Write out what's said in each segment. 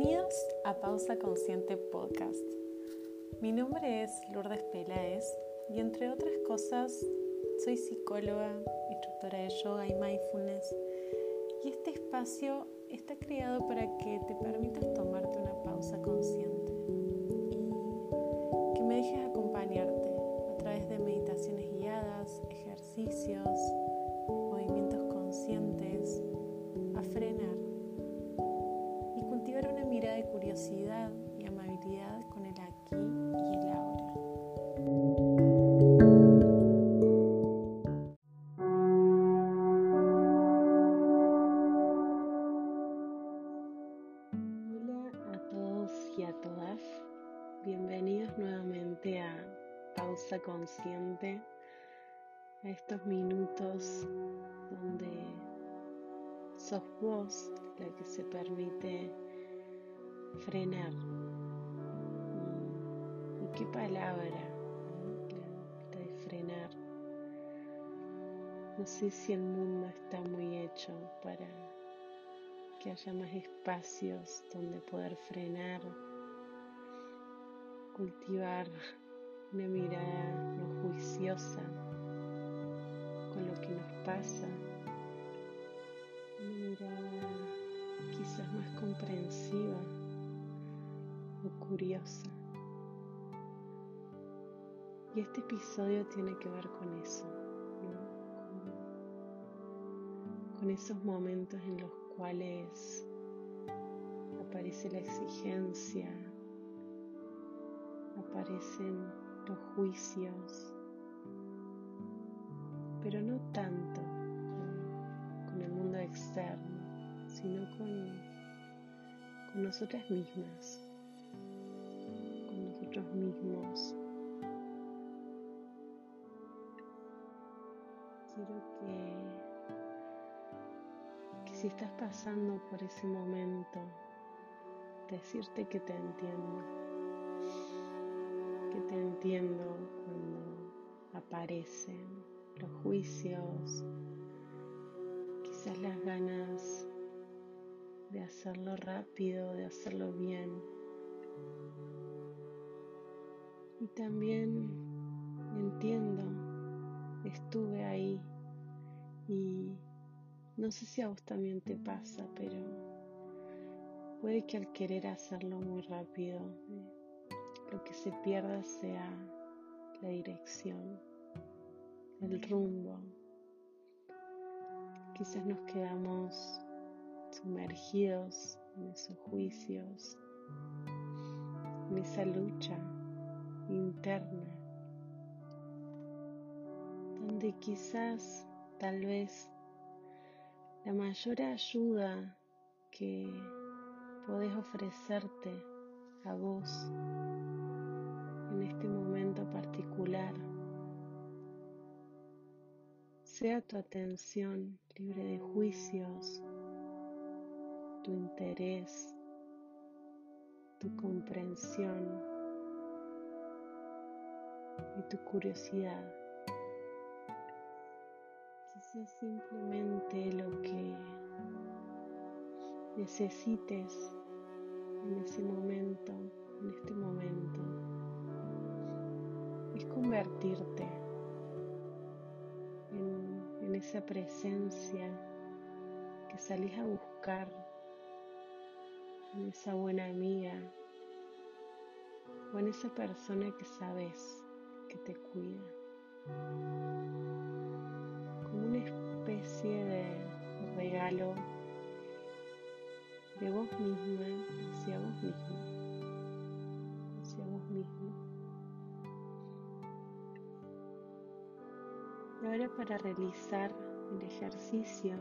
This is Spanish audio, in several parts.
Bienvenidos a Pausa Consciente Podcast. Mi nombre es Lourdes Peláez y entre otras cosas soy psicóloga, instructora de yoga y mindfulness y este espacio está creado para que te permitas tomarte una pausa consciente y que me dejes acompañarte a través de meditaciones guiadas, ejercicios, Consciente, a estos minutos donde sos vos la que se permite frenar. ¿Y qué palabra? La, de frenar. No sé si el mundo está muy hecho para que haya más espacios donde poder frenar, cultivar una mirada no juiciosa con lo que nos pasa, una mirada quizás más comprensiva curiosa. Y este episodio tiene que ver con eso, con, esos momentos en los cuales aparece la exigencia, aparecen juicios, pero no tanto con el mundo externo, sino con, con nosotras mismas mismos. Quiero que, que si estás pasando por ese momento, decirte que te entiendo, te entiendo cuando aparecen los juicios, quizás las ganas de hacerlo rápido, de hacerlo bien. Y también entiendo, estuve ahí. Y no sé si a vos también te pasa, pero puede que al querer hacerlo muy rápido, lo que se pierda sea la dirección, el rumbo. Quizás nos quedamos sumergidos en esos juicios, en esa lucha interna, donde quizás, tal vez, la mayor ayuda que podés ofrecerte a vos en este momento particular sea tu atención libre de juicios, tu interés, tu comprensión y tu curiosidad. Quizás simplemente lo que necesites en ese momento, en este momento, convertirte en, esa presencia que salís a buscar, en esa buena amiga o en esa persona que sabes que te cuida. Como una especie de regalo de vos misma hacia vos mismo. Hacia vos mismo. Ahora para realizar el ejercicio,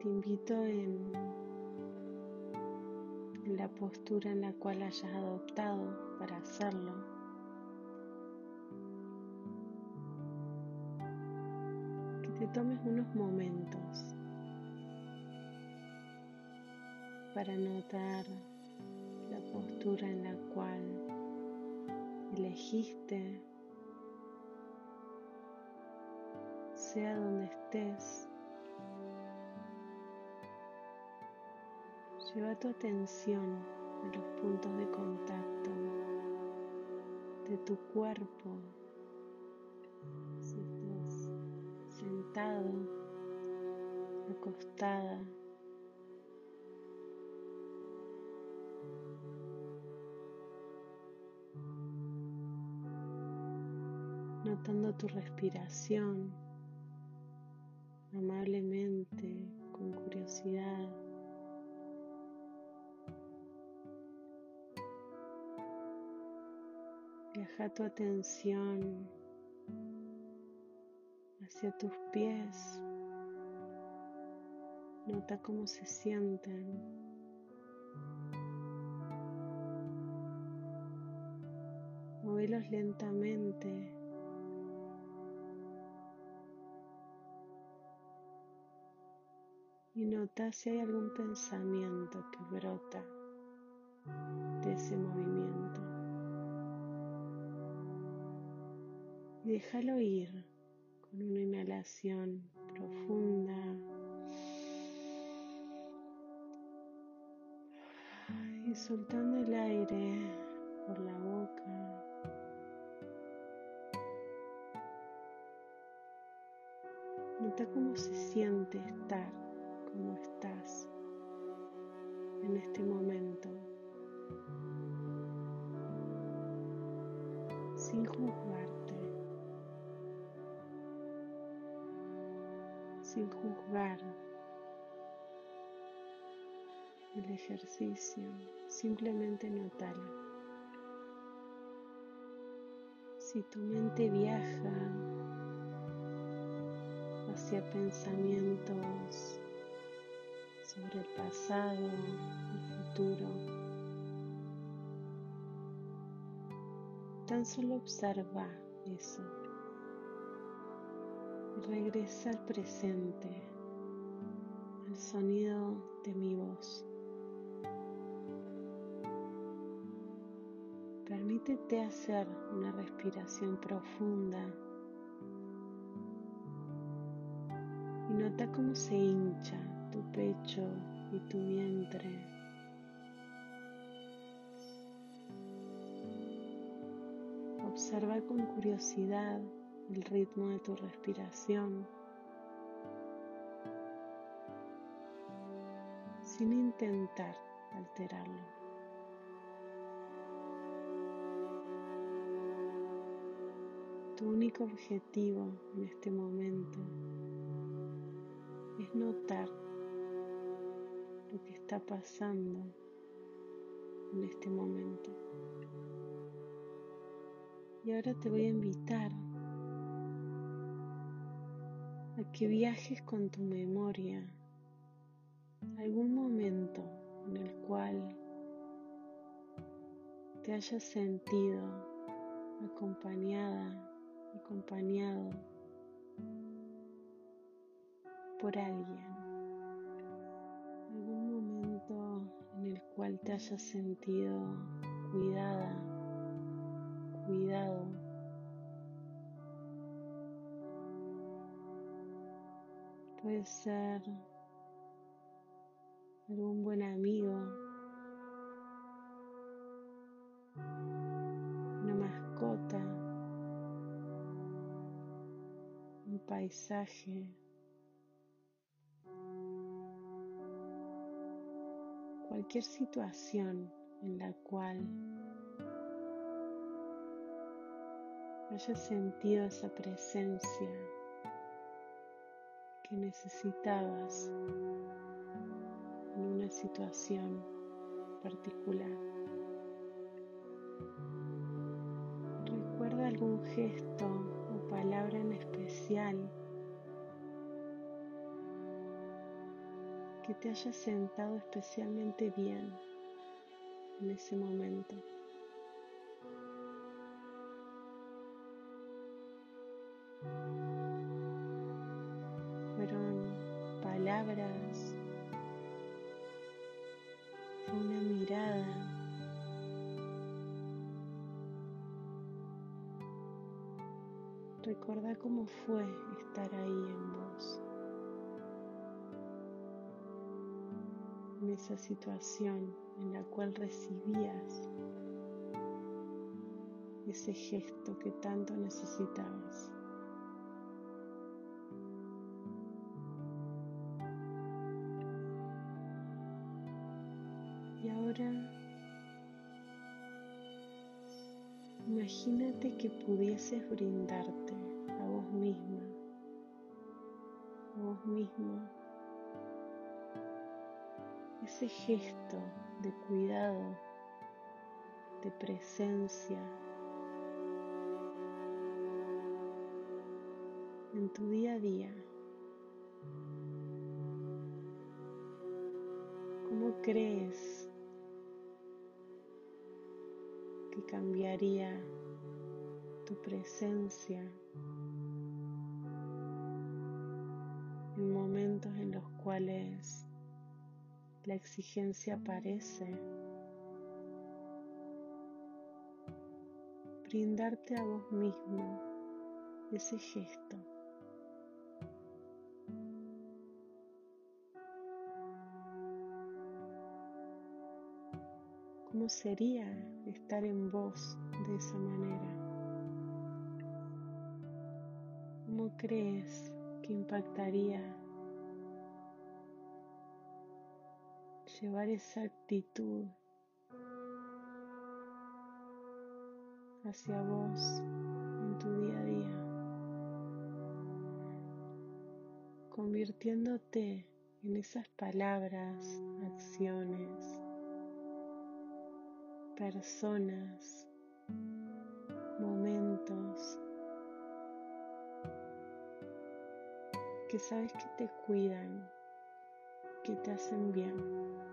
te invito en la postura en la cual hayas adoptado para hacerlo. Que te tomes unos momentos para notar la postura en la cual elegiste, sea donde estés, Lleva tu atención a los puntos de contacto de tu cuerpo. Si estás sentado, acostada, notando tu respiración amablemente, con curiosidad. Viaja tu atención hacia tus pies. Nota cómo se sienten. Movelos lentamente y nota si hay algún pensamiento que brota de ese movimiento. Y déjalo ir con una inhalación profunda. Y soltando el aire por la boca. Nota cómo se siente estar cómo estás en este momento, sin juzgarte, sin juzgar el ejercicio, simplemente notalo. Si tu mente viaja hacia pensamientos sobre el pasado, el futuro. Tan solo observa eso regresa al presente, al sonido de mi voz. Permítete hacer una respiración profunda y nota cómo se hincha pecho y tu vientre. Observa con curiosidad el ritmo de tu respiración, sin intentar alterarlo. Tu único objetivo en este momento es notar lo que está pasando en este momento. Y ahora te voy a invitar a que viajes con tu memoria a algún momento en el cual te hayas sentido acompañada, acompañado por alguien. Cual te hayas sentido cuidada, cuidado. Puede ser algún buen amigo, una mascota, un paisaje. Cualquier situación en la cual hayas sentido esa presencia que necesitabas en una situación particular. Recuerda algún gesto o palabra en especial que te hayas sentado especialmente bien en ese momento. Fueron palabras, fue una mirada. Recuerda cómo fue estar ahí en vos. En esa situación en la cual recibías ese gesto que tanto necesitabas. Y ahora imagínate que pudieses brindarte a vos misma, a vos mismo, ese gesto de cuidado, de presencia en tu día a día. ¿Cómo crees que cambiaría tu presencia en momentos en los cuales la exigencia aparece? Brindarte a vos mismo ese gesto. ¿Cómo sería estar en vos de esa manera? ¿Cómo crees que impactaría llevar esa actitud hacia vos en tu día a día, convirtiéndote en esas palabras, acciones, personas, momentos que sabes que te cuidan, que te hacen bien.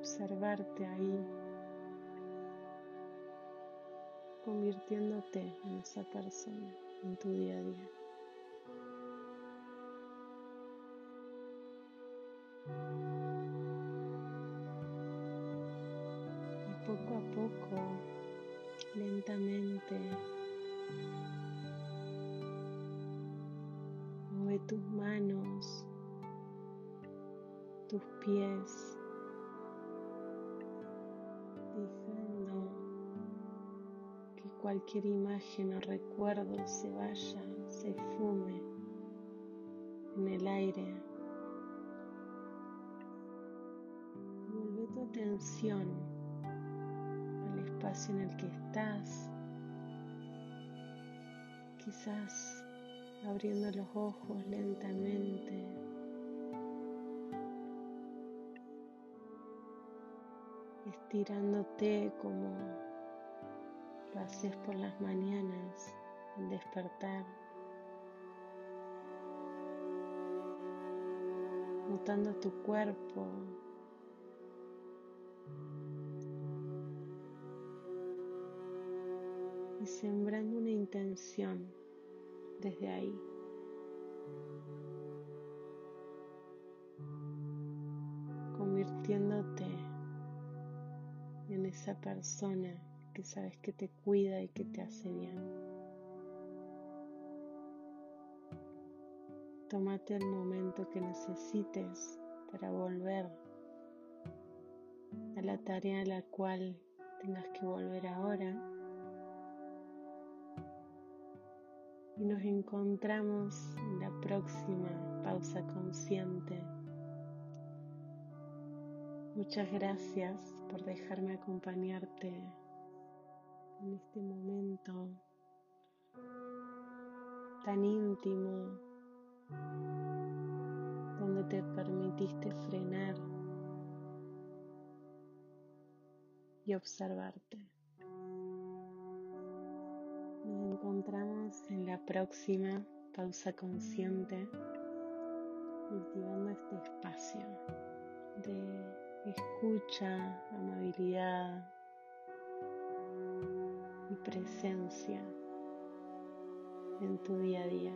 Observarte ahí convirtiéndote en esa persona en tu día a día. Y poco a poco, lentamente, mueve tus manos, tus pies, cualquier imagen o recuerdo se vaya, se fume en el aire. Vuelve tu atención al espacio en el que estás. Quizás abriendo los ojos lentamente. Estirándote como lo haces por las mañanas al despertar, notando tu cuerpo. Y sembrando una intención desde ahí. convirtiéndote en esa persona que sabes que te cuida y que te hace bien. Tómate el momento que necesites para volver a la tarea a la cual tengas que volver ahora. Y nos encontramos en la próxima pausa consciente. Muchas gracias por dejarme acompañarte en este momento tan íntimo donde te permitiste frenar y observarte. Nos encontramos en la próxima pausa consciente, cultivando este espacio de escucha, amabilidad y presencia en tu día a día.